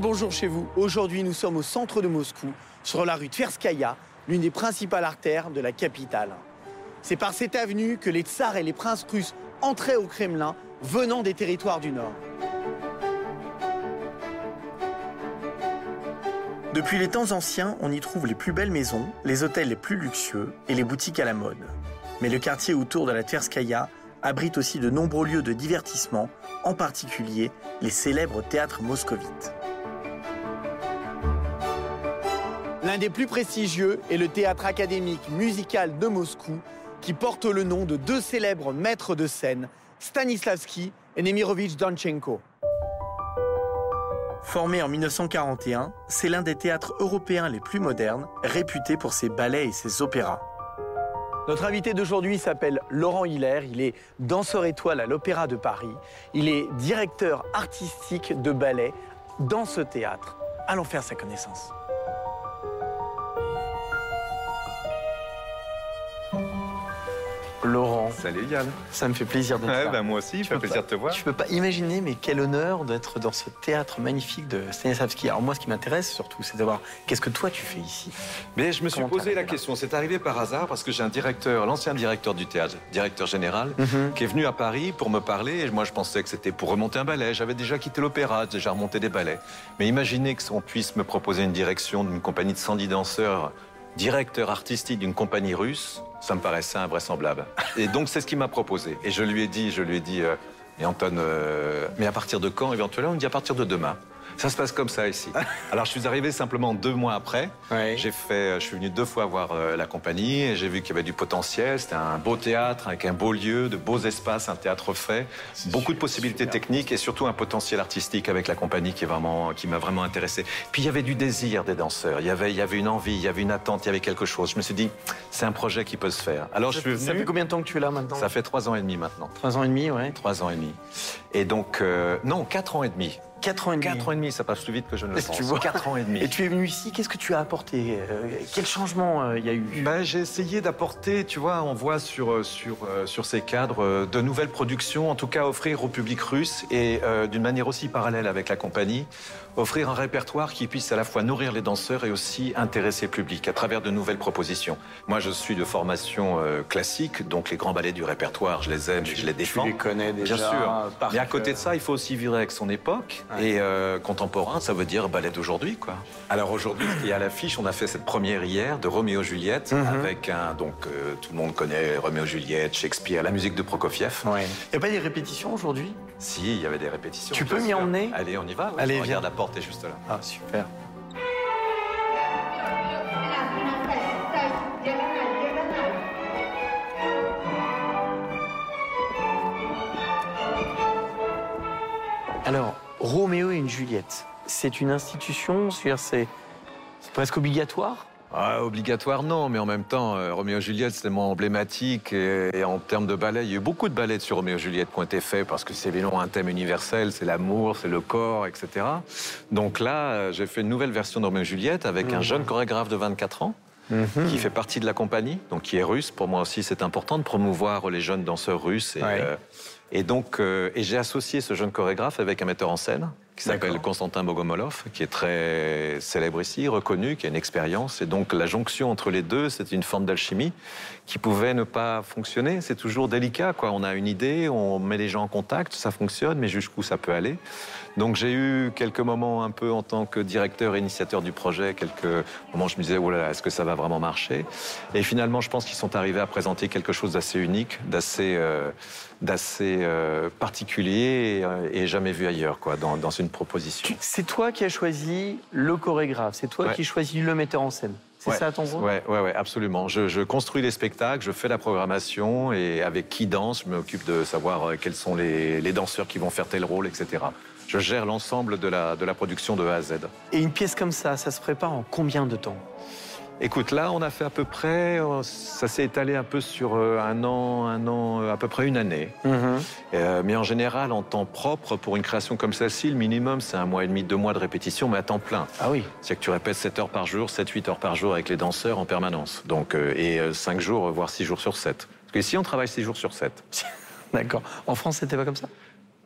Bonjour chez vous. Aujourd'hui, nous sommes au centre de Moscou, sur la rue Tverskaya, l'une des principales artères de la capitale. C'est par cette avenue que les tsars et les princes russes entraient au Kremlin venant des territoires du Nord. Depuis les temps anciens, on y trouve les plus belles maisons, les hôtels les plus luxueux et les boutiques à la mode. Mais le quartier autour de la Tverskaya abrite aussi de nombreux lieux de divertissement, en particulier les célèbres théâtres moscovites. L'un des plus prestigieux est le théâtre académique musical de Moscou, qui porte le nom de deux célèbres maîtres de scène, Stanislavski et Nemirovitch Donchenko. Formé en 1941, c'est l'un des théâtres européens les plus modernes, réputé pour ses ballets et ses opéras. Notre invité d'aujourd'hui s'appelle Laurent Hiller, il est danseur étoile à l'Opéra de Paris, il est directeur artistique de ballet dans ce théâtre. Allons faire sa connaissance. Laurent. Salut Yann. Ça me fait plaisir de te ouais, voir. bah, moi aussi, il fait plaisir de te voir. Je peux pas imaginer, mais quel honneur d'être dans ce théâtre magnifique de Stanislavski. Alors moi, ce qui m'intéresse surtout, c'est de voir qu'est-ce que toi tu fais ici. Mais je me suis posé la là question. C'est arrivé par hasard parce que j'ai un directeur, l'ancien directeur du théâtre, directeur général, Mhm. qui est venu à Paris pour me parler. Et moi, je pensais que c'était pour remonter un ballet. J'avais déjà quitté l'opéra, déjà remonté des ballets. Mais imaginez qu'on puisse me proposer une direction d'une compagnie de 110 danseurs, directeur artistique d'une compagnie russe, ça me paraissait invraisemblable. Et donc, c'est ce qu'il m'a proposé. Et je lui ai dit, je lui ai dit, euh, et Anton, euh, mais à partir de quand éventuellement? Il me dit à partir de demain. Ça se passe comme ça ici. Alors, je suis arrivé simplement deux mois après. Ouais. J'ai fait, je suis venu deux fois voir euh, la compagnie et j'ai vu qu'il y avait du potentiel. C'était un beau théâtre avec un beau lieu, de beaux espaces, un théâtre fait, beaucoup de possibilités techniques et surtout un potentiel artistique avec la compagnie qui est vraiment, qui m'a vraiment intéressé. Puis il y avait du désir des danseurs. Il y avait, il y avait une envie, il y avait une attente, il y avait quelque chose. Je me suis dit, c'est un projet qui peut se faire. Alors je suis Ça fait venu. combien de temps que tu es là maintenant Ça fait trois ans et demi maintenant. Trois ans et demi, ouais. Trois ans et demi. Et donc, euh, non, quatre ans et demi. Quatre ans et demi. Quatre ans et demi, ça passe plus vite que je ne le Tu pense. vois. Quatre ans et demi. Et tu es venu ici, qu'est-ce que tu as apporté Euh, Quel changement euh, il y a eu? Ben, j'ai essayé d'apporter, tu vois, on voit sur, euh, sur, sur ces cadres de nouvelles productions, en tout cas offrir au public russe et euh, d'une manière aussi parallèle avec la compagnie, offrir un répertoire qui puisse à la fois nourrir les danseurs et aussi intéresser le public à travers de nouvelles propositions. Moi, je suis de formation euh, classique, donc les grands ballets du répertoire, je les aime et je les défends. Tu les connais déjà Bien sûr. par Mais à côté de ça, il faut aussi vivre avec son époque. Ouais. Et euh, contemporain, ça veut dire ballet d'aujourd'hui, quoi. Alors aujourd'hui, ce qui est à l'affiche, on a fait cette première hier de Roméo Juliette Mhm. avec un donc euh, tout le monde connaît Roméo Juliette, Shakespeare, la musique de Prokofiev. Ouais. Il n'y a pas des répétitions aujourd'hui? Si, il y avait des répétitions. Tu peux m'y emmener? Allez, on y va. oui. Allez, Regarde, viens. la porte est juste là. Ah, super. Alors, une Juliette, c'est une institution, c'est presque obligatoire? Ah, obligatoire, non, mais en même temps, euh, Roméo et Juliette, c'est tellement emblématique. Et, et en termes de ballet, il y a eu beaucoup de ballets sur Roméo et Juliette qui ont été faits parce que c'est évidemment un thème universel, c'est l'amour, c'est le corps, etc. Donc là, euh, j'ai fait une nouvelle version de Roméo et Juliette avec un jeune chorégraphe de 24 ans qui fait partie de la compagnie, donc qui est russe. Pour moi aussi, c'est important de promouvoir les jeunes danseurs russes. Et, Ouais. euh, et donc, euh, et j'ai associé ce jeune chorégraphe avec un metteur en scène qui s'appelle. Constantin Bogomolov, qui est très célèbre ici, reconnu, qui a une expérience. Et donc, la jonction entre les deux, c'est une forme d'alchimie qui pouvait ne pas fonctionner. C'est toujours délicat, quoi. On a une idée, on met les gens en contact, ça fonctionne, mais jusqu'où ça peut aller? Donc, j'ai eu quelques moments un peu en tant que directeur et initiateur du projet, quelques moments où je me disais, oh là là, est-ce que ça va vraiment marcher? Et finalement, je pense qu'ils sont arrivés à présenter quelque chose d'assez unique, d'assez euh, euh, particulier et, euh, et jamais vu ailleurs, quoi, dans, dans une proposition. C'est toi qui as choisi le chorégraphe, c'est toi Ouais. qui choisis le metteur en scène. C'est Ouais. ça ton rôle? Ouais, ouais, ouais, absolument. Je, je construis les spectacles, je fais la programmation et avec qui danse, je m'occupe de savoir euh, quels sont les, les danseurs qui vont faire tel rôle, etc. Je gère l'ensemble de la, de la production de A à Z. Et une pièce comme ça, ça se prépare en combien de temps? Écoute, là, on a fait à peu près, euh, ça s'est étalé un peu sur euh, un an, un an, euh, à peu près une année. Euh, mais en général, en temps propre, pour une création comme celle-ci, le minimum, c'est un mois et demi, deux mois de répétition, mais à temps plein. Ah oui. C'est que tu répètes 7 heures par jour, 7-8 heures par jour avec les danseurs en permanence. Donc, euh, et 5 jours, voire 6 jours sur 7. Parce que ici, on travaille 6 jours sur 7. D'accord. En France, c'était pas comme ça?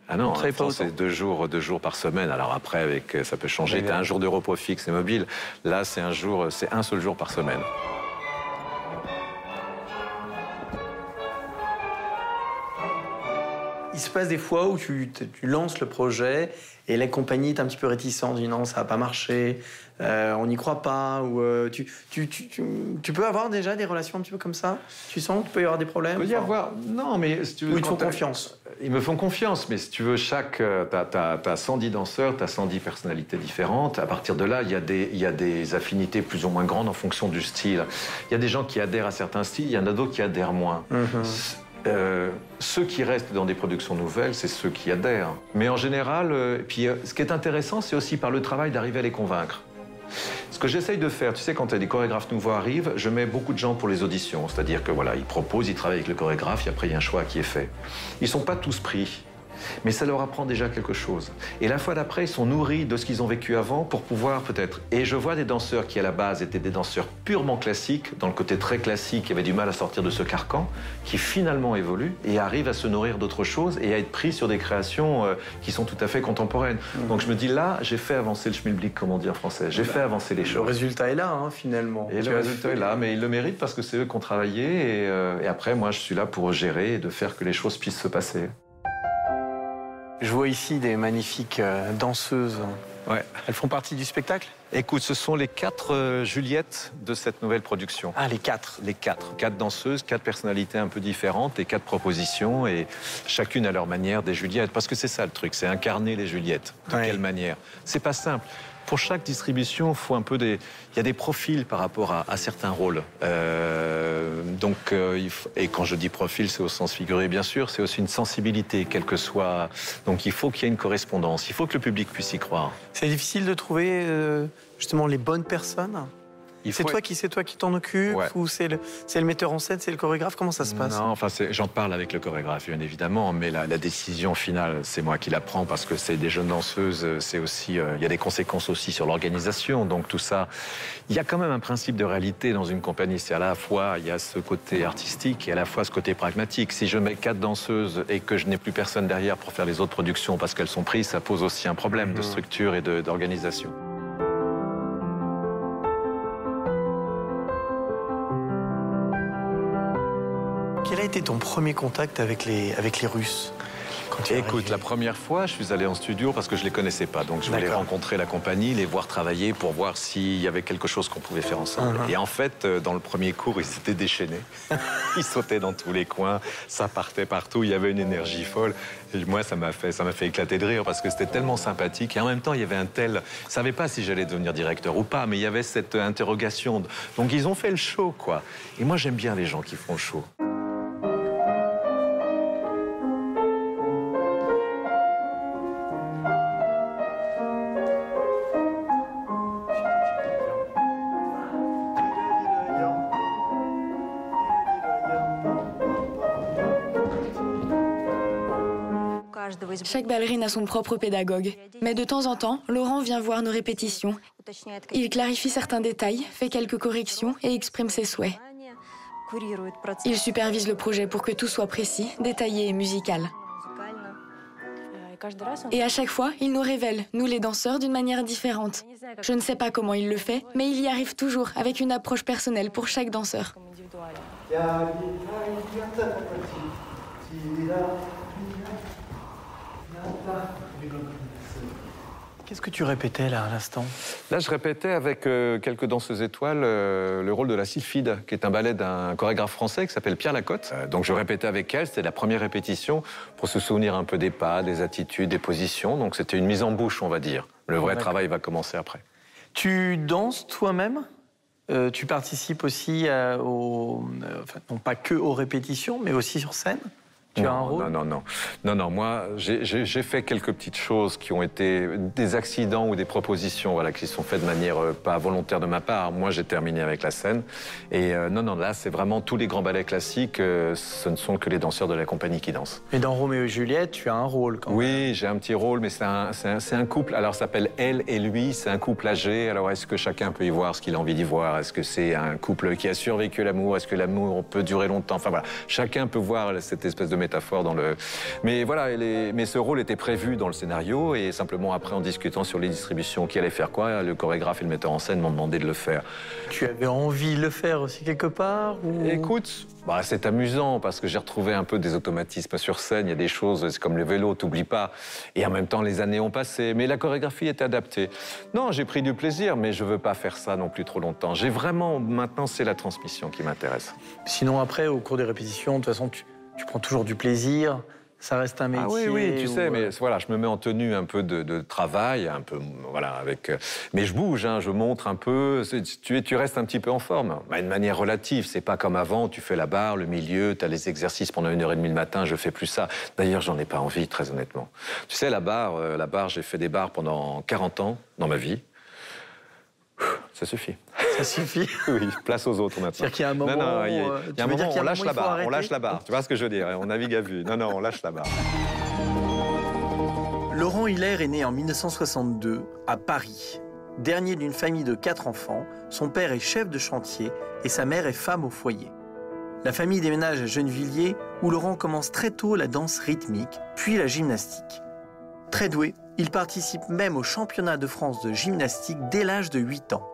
Ah non, c'est deux jours, deux jours par semaine. Alors après, avec, ça peut changer. Tu as un jour de repos fixe et mobile. Là, c'est un jour, c'est un seul jour par semaine. Il se passe des fois où tu, tu lances le projet et la compagnie est un petit peu réticente, dit non, ça va pas marcher, euh, on n'y croit pas, ou euh, tu, tu, tu, tu, peux avoir déjà des relations un petit peu comme ça? Tu sens qu'il peut y avoir des problèmes? Il peut y avoir, non, mais si tu veux, ils te font confiance. Ils me font confiance, mais si tu veux, chaque, tu as, 110 danseurs, tu as 110 personnalités différentes. À partir de là, il y, a des, y a des affinités plus ou moins grandes en fonction du style. Il y a des gens qui adhèrent à certains styles, il y en a d'autres qui adhèrent moins. Mm-hmm. Euh, ceux qui restent dans des productions nouvelles, c'est ceux qui adhèrent. Mais en général, euh, puis, euh, ce qui est intéressant, c'est aussi par le travail d'arriver à les convaincre. Ce que j'essaye de faire, tu sais, quand des chorégraphes nouveaux arrivent, je mets beaucoup de gens pour les auditions. C'est-à-dire que voilà, ils proposent, ils travaillent avec le chorégraphe, et après il y a un choix qui est fait. Ils sont pas tous pris. Mais ça leur apprend déjà quelque chose. Et la fois d'après, ils sont nourris de ce qu'ils ont vécu avant pour pouvoir peut-être. Et je vois des danseurs qui, à la base, étaient des danseurs purement classiques, dans le côté très classique, qui avaient du mal à sortir de ce carcan, qui finalement évoluent et arrivent à se nourrir d'autres choses et à être pris sur des créations euh, qui sont tout à fait contemporaines. Mmh. Donc je me dis là, j'ai fait avancer le schmilblick, comme on dit en français. J'ai bah, fait avancer les choses. Le résultat est là, hein, finalement. Et le résultat est là, mais ils le méritent parce que c'est eux qui ont travaillé. Et, euh, et après, moi, je suis là pour gérer et de faire que les choses puissent se passer. Je vois ici des magnifiques euh, danseuses. Ouais. Elles font partie du spectacle? Écoute, ce sont les quatre euh, Juliettes de cette nouvelle production. Ah, les quatre Les quatre. Quatre danseuses, quatre personnalités un peu différentes et quatre propositions, et chacune à leur manière des Juliettes. Parce que c'est ça le truc, c'est incarner les Juliettes. De quelle manière? C'est pas simple pour chaque distribution, faut un peu des, il y a des profils par rapport à, certains rôles. Euh, donc, euh, et quand je dis profil, c'est au sens figuré, bien sûr, c'est aussi une sensibilité, quelle que soit. Donc, il faut qu'il y ait une correspondance. Il faut que le public puisse y croire. C'est difficile de trouver euh, justement les bonnes personnes c'est toi qui c'est toi qui t'en occupe ou c'est le, le metteur en scène, c'est le chorégraphe? Comment ça se passe? Non, enfin j'en parle avec le chorégraphe bien évidemment, mais la, décision finale c'est moi qui la prends parce que c'est des jeunes danseuses, c'est aussi euh, il y a des conséquences aussi sur l'organisation, donc tout ça. Il y a quand même un principe de réalité dans une compagnie, c'est à la fois il y a ce côté artistique et à la fois ce côté pragmatique. Si je mets quatre danseuses et que je n'ai plus personne derrière pour faire les autres productions parce qu'elles sont prises, ça pose aussi un problème de mhm. structure et d'organisation. Été ton premier contact avec les, avec les Russes Écoute, la première fois, je suis allé en studio parce que je les connaissais pas. Donc je voulais rencontrer la compagnie, les voir travailler pour voir s'il y avait quelque chose qu'on pouvait faire ensemble. Uh-huh. Et en fait, euh, dans le premier cours, ils s'étaient déchaînés. ils sautaient dans tous les coins, ça partait partout, il y avait une énergie folle. Et moi, ça m'a fait, ça fait éclater de rire parce que c'était tellement sympathique. Et en même temps, il y avait un tel. Je savais pas si j'allais devenir directeur ou pas, mais il y avait cette interrogation. Donc ils ont fait le show, quoi. Et moi, j'aime bien les gens qui font le show. Chaque ballerine a son propre pédagogue. Mais de temps en temps, Laurent vient voir nos répétitions. Il clarifie certains détails, fait quelques corrections et exprime ses souhaits. Il supervise le projet pour que tout soit précis, détaillé et musical. Et à chaque fois, il nous révèle, nous les danseurs, d'une manière différente. Je ne sais pas comment il le fait, mais il y arrive toujours avec une approche personnelle pour chaque danseur. Qu'est-ce que tu répétais là à l'instant? Là, je répétais avec euh, quelques danseuses étoiles euh, le rôle de la sylphide, qui est un ballet d'un chorégraphe français qui s'appelle Pierre Lacotte. Euh, donc je répétais avec elle, c'était la première répétition pour se souvenir un peu des pas, des attitudes, des positions. Donc c'était une mise en bouche, on va dire. Le vrai travail va commencer après. Tu danses toi-même? Tu participes aussi aux, non pas que aux répétitions, mais aussi sur scène? Tu non, as un rôle Non, non, non. Non, non, moi, j'ai fait quelques petites choses qui ont été des accidents ou des propositions voilà, qui sont faites de manière euh, pas volontaire de ma part. Moi, j'ai terminé avec la scène. Et euh, non, non, là, c'est vraiment tous les grands ballets classiques. Euh, ce ne sont que les danseurs de la compagnie qui dansent. Et dans Roméo et Juliette, tu as un rôle quand même Oui, j'ai un petit rôle, mais c'est un, un, un, couple. Alors, ça s'appelle Elle et lui. C'est un couple âgé. Alors, est-ce que chacun peut y voir ce qu'il a envie d'y voir? Est-ce que c'est un couple qui a survécu l'amour? Est-ce que l'amour peut durer longtemps? Enfin, voilà. Chacun peut voir cette espèce de métaphore dans le. Mais voilà, mais ce rôle était prévu dans le scénario et simplement après en discutant sur les distributions, qui allait faire quoi, le chorégraphe et le metteur en scène m'ont demandé de le faire. Tu avais envie de le faire aussi quelque part Écoute, bah, c'est amusant parce que j'ai retrouvé un peu des automatismes sur scène. Il y a des choses, c'est comme le vélo, t'oublies pas. Et en même temps, les années ont passé. Mais la chorégraphie est adaptée. Non, j'ai pris du plaisir, mais je veux pas faire ça non plus trop longtemps. J'ai vraiment, maintenant, c'est la transmission qui m'intéresse. Sinon, après, au cours des répétitions, de toute façon, tu, tu prends toujours du plaisir ça reste un métier. Ah oui, oui, tu sais, mais voilà, je me mets en tenue un peu de, travail, un peu, voilà, avec. Euh, mais je bouge, hein, je montre un peu. Tu, tu restes un petit peu en forme, bah, d'une manière relative. C'est pas comme avant, tu fais la barre, le milieu, tu as les exercices pendant une heure et demie le matin. Je fais plus ça. D'ailleurs, j'en ai pas envie, très honnêtement. Tu sais, la barre, euh, la barre, j'ai fait des barres pendant 40 ans dans ma vie. Ça suffit. Ça suffit Oui, place aux autres maintenant. C'est-à-dire qu'il y a un moment, non, non, il y a, euh, un moment on lâche la barre, on lâche la barre. Tu vois ce que je veux dire On navigue à vue. Non, non, on lâche la barre. Laurent Hiller est né en 1962 à Paris. Dernier d'une famille de quatre enfants, son père est chef de chantier et sa mère est femme au foyer. La famille déménage à Gennevilliers où Laurent commence très tôt la danse rythmique, puis la gymnastique. Très doué, il participe même au championnat de France de gymnastique dès l'âge de 8 ans.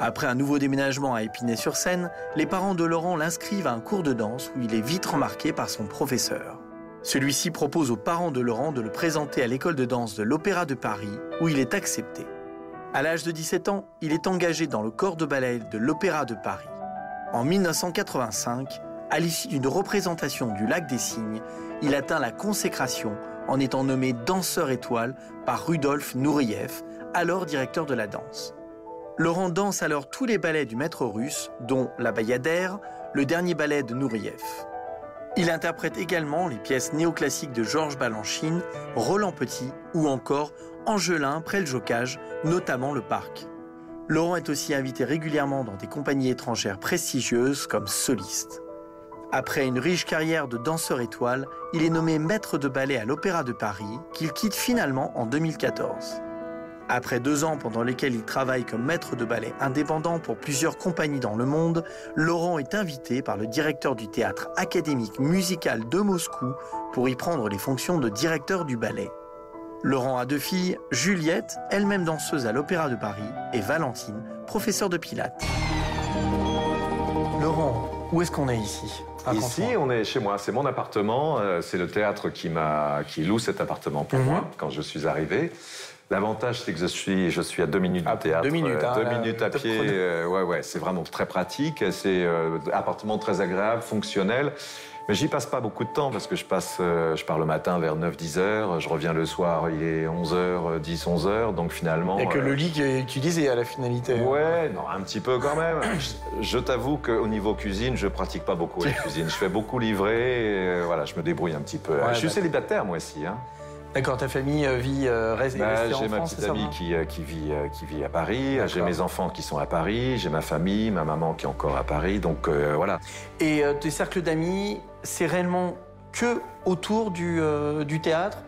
Après un nouveau déménagement à Épinay-sur-Seine, les parents de Laurent l'inscrivent à un cours de danse où il est vite remarqué par son professeur. Celui-ci propose aux parents de Laurent de le présenter à l'école de danse de l'Opéra de Paris où il est accepté. À l'âge de 17 ans, il est engagé dans le corps de ballet de l'Opéra de Paris. En 1985, à l'issue d'une représentation du Lac des Cygnes, il atteint la consécration en étant nommé danseur étoile par Rudolf Nouriev, alors directeur de la danse. Laurent danse alors tous les ballets du maître russe, dont La Bayadère, le dernier ballet de Nouriev. Il interprète également les pièces néoclassiques de Georges Balanchine, Roland Petit ou encore Angelin près le Jocage, notamment le Parc. Laurent est aussi invité régulièrement dans des compagnies étrangères prestigieuses comme soliste. Après une riche carrière de danseur étoile, il est nommé maître de ballet à l'Opéra de Paris, qu'il quitte finalement en 2014. Après deux ans pendant lesquels il travaille comme maître de ballet indépendant pour plusieurs compagnies dans le monde, Laurent est invité par le directeur du théâtre académique musical de Moscou pour y prendre les fonctions de directeur du ballet. Laurent a deux filles, Juliette, elle-même danseuse à l'Opéra de Paris, et Valentine, professeure de pilates. Laurent, où est-ce qu'on est ici? Ici, on est chez moi. C'est mon appartement. Euh, c'est le théâtre qui, m'a, qui loue cet appartement pour mhm. moi quand je suis arrivé. L'avantage, c'est que je suis, je suis à deux minutes du ah, théâtre. Deux minutes, hein, Deux minutes à pied. Euh, ouais, ouais, c'est vraiment très pratique. C'est un euh, appartement très agréable, fonctionnel. Mais j'y passe pas beaucoup de temps parce que je passe, euh, je pars le matin vers 9-10 heures, je reviens le soir, il est 11h, 10, 11 heures, donc finalement. Et que le lit qui est utilisé à la finalité. Ouais, non, un petit peu quand même. je, t'avoue qu'au niveau cuisine, je pratique pas beaucoup la cuisine. Je fais beaucoup livrer, et, voilà, je me débrouille un petit peu. je suis célibataire moi aussi. Hein. D'accord, ta famille euh, vit euh, reste bah, J'ai ma petite amie qui, euh, qui, vit, qui vit à Paris, j'ai mes enfants qui sont à Paris, j'ai ma famille, ma maman qui est encore à Paris, donc voilà. Et tes cercles d'amis, c'est réellement que autour du, du théâtre?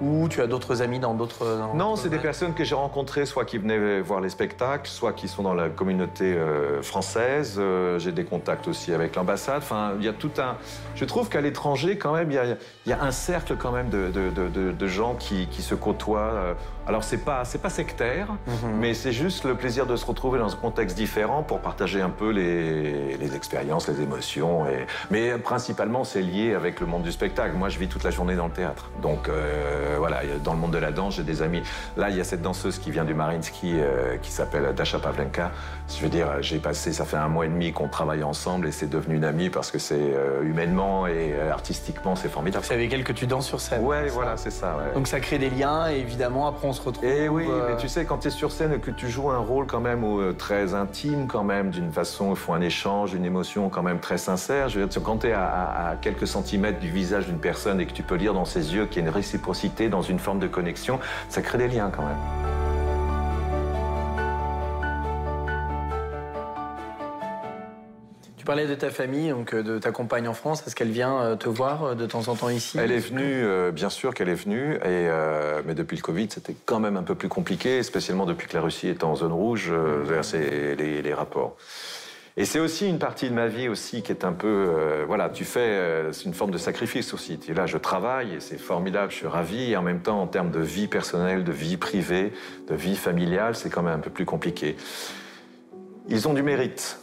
Ou tu as d'autres amis dans d'autres... Non, c'est des personnes que j'ai rencontrées, soit qui venaient voir les spectacles, soit qui sont dans la communauté euh, française. Euh, j'ai des contacts aussi avec l'ambassade. Enfin, il y a tout un... Je trouve qu'à l'étranger, quand même, il y, a, un cercle quand même de, de, gens qui, qui, se côtoient. Euh. Alors, c'est pas, pas sectaire, mhm. mais c'est juste le plaisir de se retrouver dans un contexte différent pour partager un peu les, les expériences, les émotions. Et... Mais principalement, c'est lié avec le monde du spectacle. Moi, je vis toute la journée dans le théâtre. Donc... Euh, voilà, dans le monde de la danse, j'ai des amis. Là, il y a cette danseuse qui vient du Marinsky, euh, qui s'appelle Dasha Pavlenka. Je veux dire, j'ai passé, ça fait un mois et demi qu'on travaille ensemble et c'est devenu une amie parce que c'est euh, humainement et artistiquement, c'est formidable. C'est avec elle que tu danses sur scène. Ouais, voilà, c'est ça. Donc ça crée des liens et évidemment, après, on se retrouve. Et eh oui, mais tu sais, quand tu es sur scène et que tu joues un rôle quand même très intime, quand même, d'une façon, il faut un échange, une émotion quand même très sincère. Je veux dire, quand tu es à, à quelques centimètres du visage d'une personne et que tu peux lire dans ses yeux qu'il y a une réciprocité dans une forme de connexion, ça crée des liens quand même. Tu parlais de ta famille, donc euh, de ta compagne en France. Est-ce qu'elle vient euh, te voir euh, de temps en temps ici? Elle est venue, bien sûr qu'elle est venue, et, mais depuis le Covid, c'était quand même un peu plus compliqué, spécialement depuis que la Russie est en zone rouge, vers les, les, rapports. Et c'est aussi une partie de ma vie aussi qui est un peu, euh, voilà, tu fais, euh, c'est une forme de sacrifice aussi. Tu là, je travaille et c'est formidable, je suis ravi. Et en même temps, en termes de vie personnelle, de vie privée, de vie familiale, c'est quand même un peu plus compliqué. Ils ont du mérite.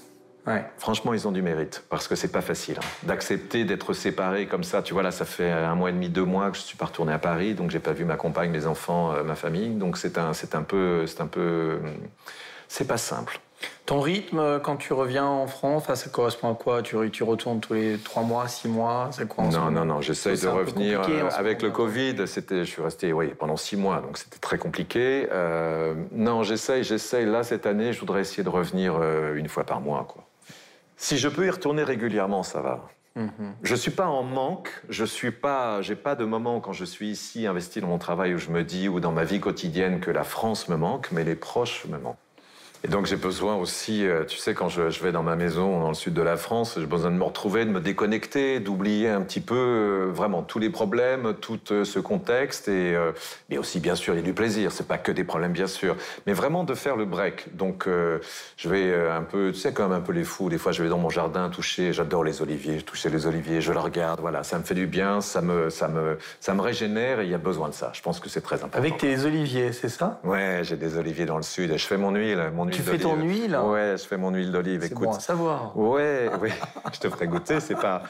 Ouais. Franchement, ils ont du mérite parce que c'est pas facile hein, d'accepter d'être séparés comme ça. Tu vois là, ça fait un mois et demi, deux mois que je suis pas retourné à Paris, donc j'ai pas vu ma compagne, mes enfants, euh, ma famille. Donc c'est un, c'est un peu, c'est un peu, c'est pas simple. Ton rythme, euh, quand tu reviens en France, ça correspond à quoi? Tu, tu, retournes tous les trois mois, six mois C'est quoi Non, non, non, j'essaye de revenir. Euh, avec le Covid, c'était, je suis resté oui, pendant six mois, donc c'était très compliqué. Euh, non, j'essaye, j'essaye. Là, cette année, je voudrais essayer de revenir une fois par mois. Quoi. Si je peux y retourner régulièrement, ça va. Je mhm. Je suis pas en manque, je suis pas, j'ai pas de moment quand je suis ici investi dans mon travail où je me dis ou dans ma vie quotidienne que la France me manque, mais les proches me manquent. Et donc j'ai besoin aussi, euh, tu sais, quand je, vais dans ma maison dans le sud de la France, j'ai besoin de me retrouver, de me déconnecter, d'oublier un petit peu euh, vraiment tous les problèmes, tout euh, ce contexte. Et, mais aussi, bien sûr, il y a du plaisir. C'est pas que des problèmes, bien sûr. Mais vraiment de faire le break. Donc je vais un peu, tu sais, comme un peu les fous. Des fois, je vais dans mon jardin toucher, j'adore les oliviers, toucher les oliviers, je les regarde. Voilà, ça me fait du bien, ça me, ça me, ça me régénère et il y a besoin de ça. Je pense que c'est très important. Avec tes oliviers, c'est ça? Ouais, j'ai des oliviers dans le sud et je fais mon huile. Mon tu fais ton huile Ouais, je fais mon huile d'olive. C'est bon à savoir. Ouais, ouais. je te ferai goûter. C'est pas.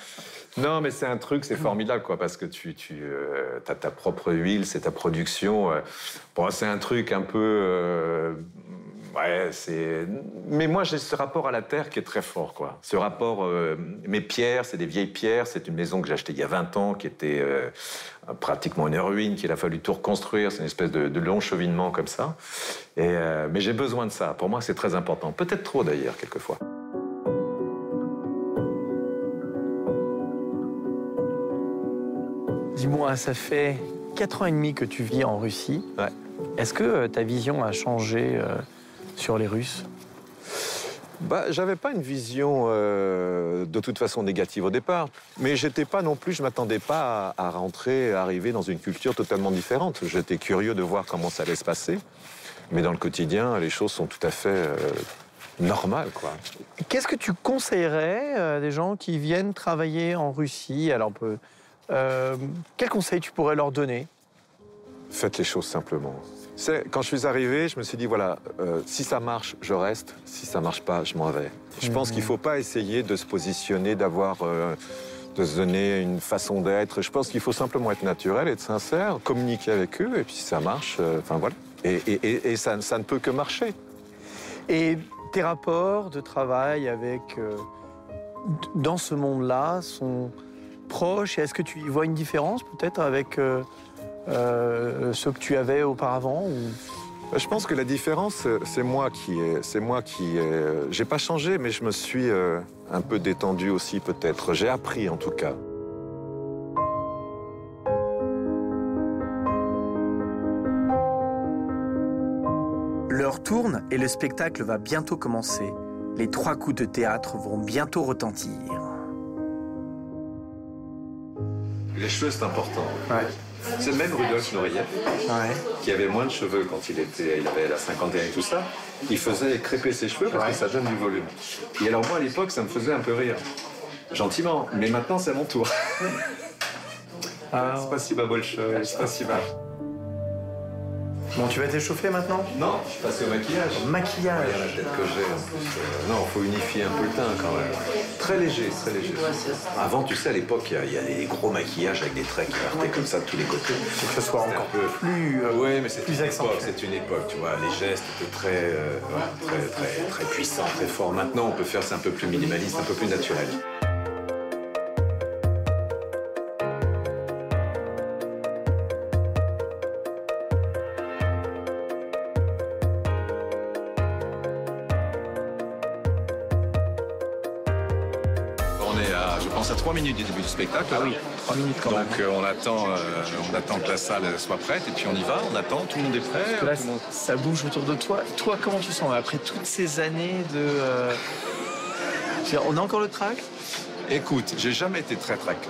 Non, mais c'est un truc, c'est formidable, quoi, parce que tu, tu euh, as ta propre huile, c'est ta production. Euh. Bon, c'est un truc un peu. Euh, ouais, c'est. Mais moi, j'ai ce rapport à la terre qui est très fort, quoi. Ce rapport. mes pierres, c'est des vieilles pierres. C'est une maison que j'ai achetée il y a 20 ans, qui était pratiquement une ruine, qu'il a fallu tout reconstruire. C'est une espèce de, long cheminement comme ça. Et, euh, mais j'ai besoin de ça. Pour moi, c'est très important. Peut-être trop d'ailleurs, quelquefois. Dis-moi, ça fait 4 ans et demi que tu vis en Russie. Ouais. Est-ce que euh, ta vision a changé euh, sur les Russes bah, J'avais pas une vision euh, de toute façon négative au départ, mais j'étais pas non plus, je m'attendais pas à, rentrer, à arriver dans une culture totalement différente. J'étais curieux de voir comment ça allait se passer, mais dans le quotidien, les choses sont tout à fait euh, normales. Quoi. Qu'est-ce que tu conseillerais à des gens qui viennent travailler en Russie? Alors, euh, quel conseil tu pourrais leur donner? Faites les choses simplement quand je suis arrivé, je me suis dit, voilà, euh, si ça marche, je reste. Si ça marche pas, je m'en vais. Je pense qu'il ne faut pas essayer de se positionner, d'avoir... Euh, de se donner une façon d'être. Je pense qu'il faut simplement être naturel, être sincère, communiquer avec eux, et puis si ça marche, euh, enfin voilà. Et, ça, ne peut que marcher. Et tes rapports de travail avec, dans ce monde-là, sont proches? Est-ce que tu y vois une différence peut-être avec euh, ce que tu avais auparavant Je pense que la différence, c'est moi qui, c'est moi qui, j'ai pas changé, mais je me suis euh, un peu détendu aussi peut-être. J'ai appris en tout cas. L'heure tourne et le spectacle va bientôt commencer. Les trois coups de théâtre vont bientôt retentir. Les cheveux, c'est important. Ouais. C'est même Rudolf Nourier, qui avait moins de cheveux quand il était, il avait la cinquantaine et tout ça. Il faisait crêper ses cheveux parce que ça donne du volume. Et alors moi à l'époque, ça me faisait un peu rire, gentiment. Mais maintenant, c'est mon tour. Ah. C'est pas si bas c'est pas si bas. Bon, tu vas t'échauffer maintenant Non, je suis passé au maquillage. maquillage Regarde la tête que j'ai. Euh, non, il faut unifier un peu le teint quand même. Très léger, très léger. Avant, tu sais, à l'époque, il y, a des gros maquillages avec des traits qui partaient comme ça de tous les côtés. que ce soit encore peu... plus. Euh, oui, mais c'est une époque. C'est une époque, tu vois. Les gestes étaient très, euh, très, très, très puissants, très forts. Maintenant, on peut faire ça un peu plus minimaliste, un peu plus naturel. À 3 minutes du début du spectacle. Ah oui, 3 minutes quand même. Donc euh, on, attend, euh, on attend que la salle soit prête et puis on y va, on attend, tout le monde est prêt. Ça bouge autour de toi. Toi, comment tu sens après toutes ces années de... Euh, on a encore le track Écoute, j'ai jamais été très tracker.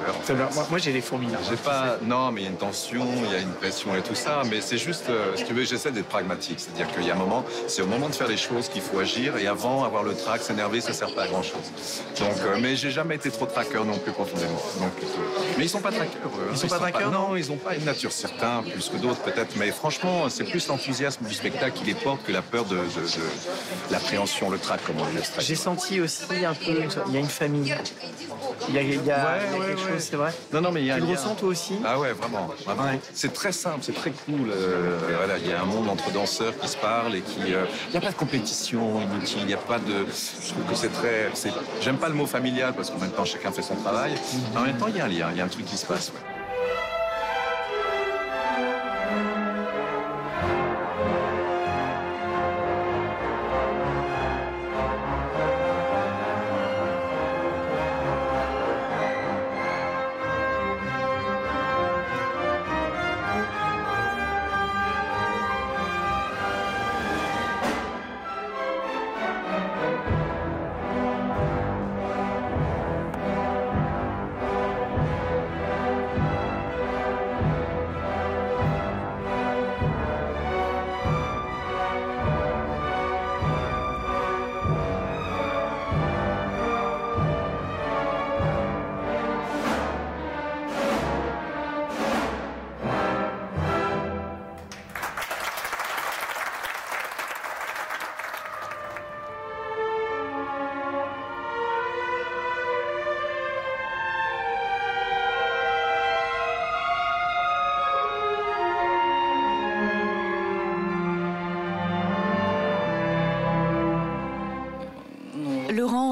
Moi, j'ai les fourmis là. J'ai pas. Non, mais il y a une tension, il y a une pression et tout ça. Mais c'est juste, euh, si tu veux, j'essaie d'être pragmatique. C'est-à-dire qu'il y a un moment, c'est au moment de faire les choses qu'il faut agir. Et avant, avoir le track, s'énerver, ça sert pas à grand chose. Donc, euh, mais j'ai jamais été trop tracker non plus profondément. Donc, mais ils sont pas trackers. Ils sont pas trackers Non, ils ont pas une nature certaine, plus que d'autres peut-être. Mais franchement, c'est plus l'enthousiasme du spectacle qui les porte que la peur de, l'appréhension, le track, comme on dit. J'ai senti aussi un peu, il y a une famille. Il y a, quelque chose, c'est vrai. Non, non, mais il y a. Tu le ressens toi aussi Ah ouais, vraiment. C'est très simple, c'est très cool. Euh, voilà, il y a un monde entre danseurs qui se parlent et qui. Euh, il n'y a pas de compétition inutile. Il n'y a pas de. Je trouve que c'est très. J'aime pas le mot familial parce qu'en même temps chacun fait son travail. Mais en même temps, il y a un lien, il y a un truc qui se passe.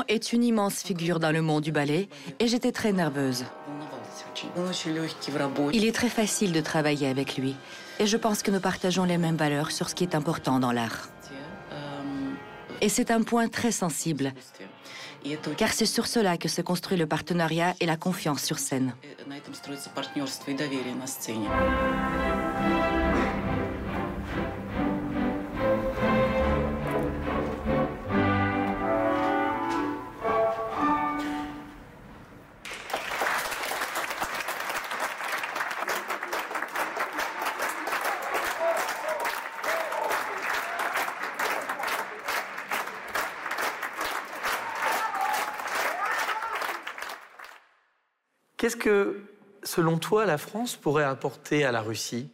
Est une immense figure dans le monde du ballet et j'étais très nerveuse. Il est très facile de travailler avec lui et je pense que nous partageons les mêmes valeurs sur ce qui est important dans l'art. Et c'est un point très sensible, car c'est sur cela que se construit le partenariat et la confiance sur scène. Qu'est-ce que, selon toi, la France pourrait apporter à la Russie?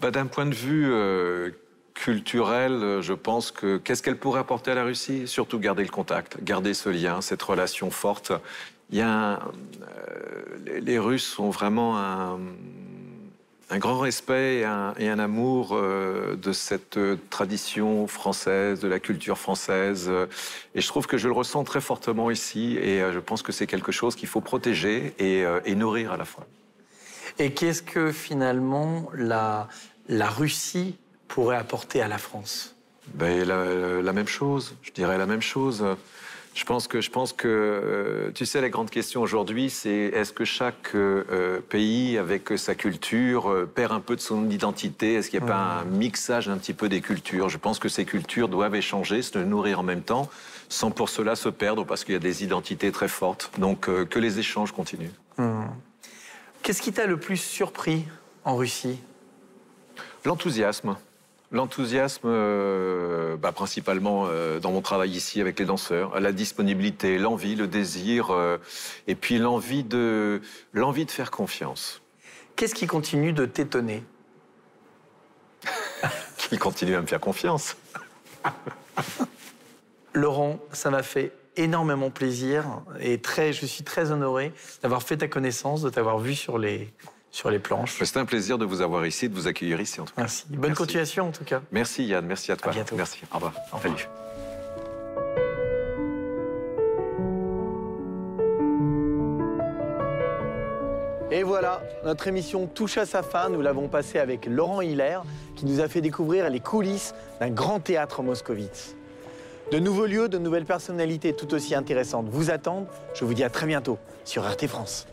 Bah, D'un point de vue euh, culturel, je pense que qu'est-ce qu'elle pourrait apporter à la Russie? Surtout garder le contact, garder ce lien, cette relation forte. Il y a euh, les Russes ont vraiment un un grand respect et un, amour euh, de cette euh, tradition française, de la culture française. Et je trouve que je le ressens très fortement ici. Et euh, je pense que c'est quelque chose qu'il faut protéger et, nourrir à la fois. Et qu'est-ce que finalement la, la Russie pourrait apporter à la France? Ben, la même chose, je dirais la même chose. Je pense que, je pense que euh, tu sais, la grande question aujourd'hui, c'est est-ce que chaque euh, euh, pays, avec sa culture, perd un peu de son identité? Est-ce qu'il n'y a pas un mixage un petit peu des cultures? Je pense que ces cultures doivent échanger, se nourrir en même temps, sans pour cela se perdre, parce qu'il y a des identités très fortes. Donc, que les échanges continuent. Hmm. Qu'est-ce qui t'a le plus surpris en Russie? L'enthousiasme. L'enthousiasme, euh, bah, principalement euh, dans mon travail ici avec les danseurs, la disponibilité, l'envie, le désir, euh, et puis l'envie de, l'envie de faire confiance. Qu'est-ce qui continue de t'étonner? Qui continue à me faire confiance. Laurent, ça m'a fait énormément plaisir et très, je suis très honoré d'avoir fait ta connaissance, de t'avoir vu sur les, sur les planches. C'est un plaisir de vous avoir ici, de vous accueillir ici en tout cas. Merci. Bonne continuation en tout cas. Merci Yann, merci à toi. À bientôt. Merci. Au revoir. Au revoir. Salut. Et voilà, notre émission touche à sa fin. Nous l'avons passée avec Laurent Hiller, qui nous a fait découvrir les coulisses d'un grand théâtre moscovite. De nouveaux lieux, de nouvelles personnalités tout aussi intéressantes vous attendent. Je vous dis à très bientôt sur RT France.